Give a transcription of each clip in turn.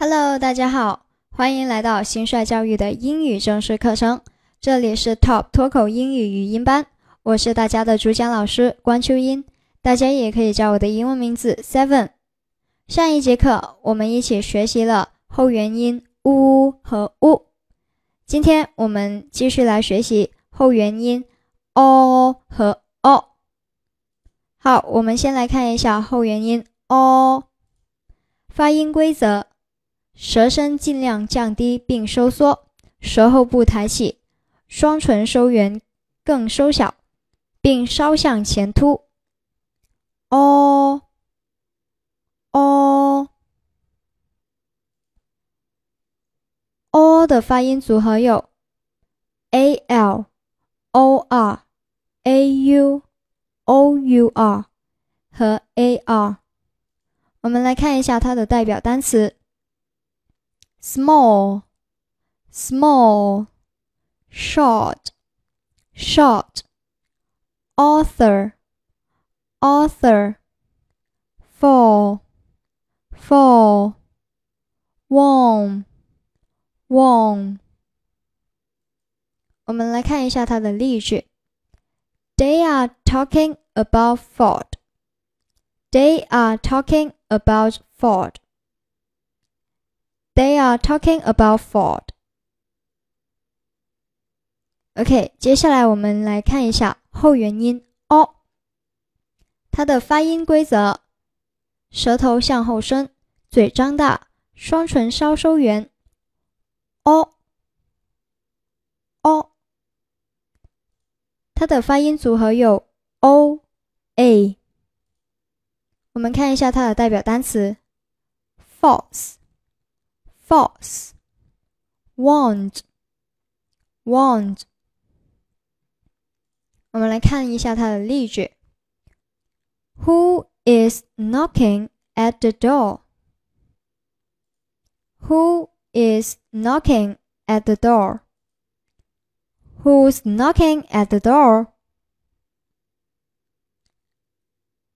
Hello，大家好，欢迎来到新帅教育的英语正式课程。这里是 Top 脱口英语语音班，我是大家的主讲老师关秋英，大家也可以叫我的英文名字 Seven。上一节课我们一起学习了后元音 u 和 u，今天我们继续来学习后元音 o 和 o。好，我们先来看一下后元音 o 发音规则。舌身尽量降低并收缩，舌后部抬起，双唇收圆更收小，并稍向前凸。哦哦哦的发音组合有 a l o r a u o u r 和 a r。我们来看一下它的代表单词。small, small, short, short, author, author, fall, fall, warm, warm。我们来看一下它的例句。They are talking about Ford. They are talking about Ford. They are talking about Ford. OK，接下来我们来看一下后元音 o，它的发音规则：舌头向后伸，嘴张大，双唇稍收圆。o o，它的发音组合有 o a。我们看一下它的代表单词：false。false, wand, wand。我们来看一下它的例句。Who is knocking at the door? Who is knocking at the door? Who's knocking at the door?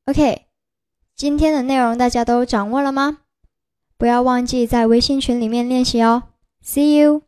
OK，今天的内容大家都掌握了吗？ 不要忘记在微信群里面练习哦。See you。